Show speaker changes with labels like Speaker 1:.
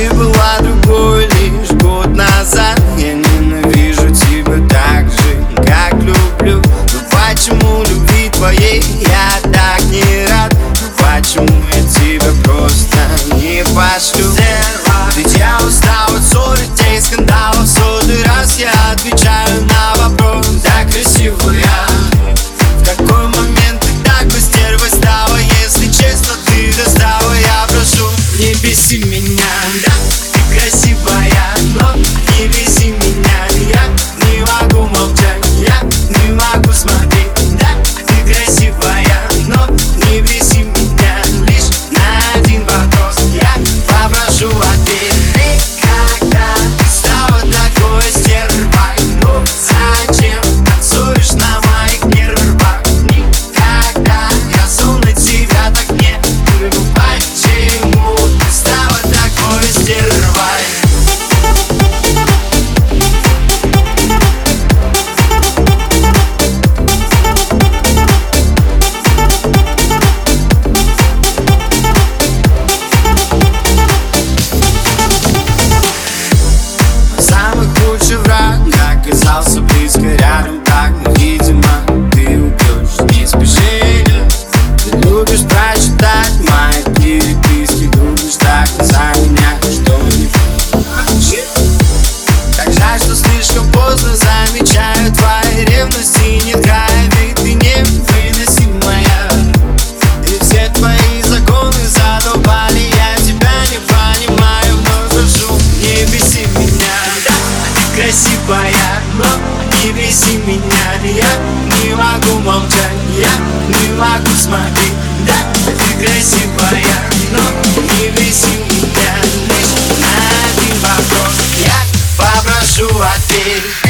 Speaker 1: и была другой лучший враг. Оказался близко рядом так, но видимо ты уйдешь Не спеши, ты любишь Воскреси меня, я не могу молчать Я не могу смотреть, да, ты красивая Но не веси меня лишь один вопрос. Я попрошу ответь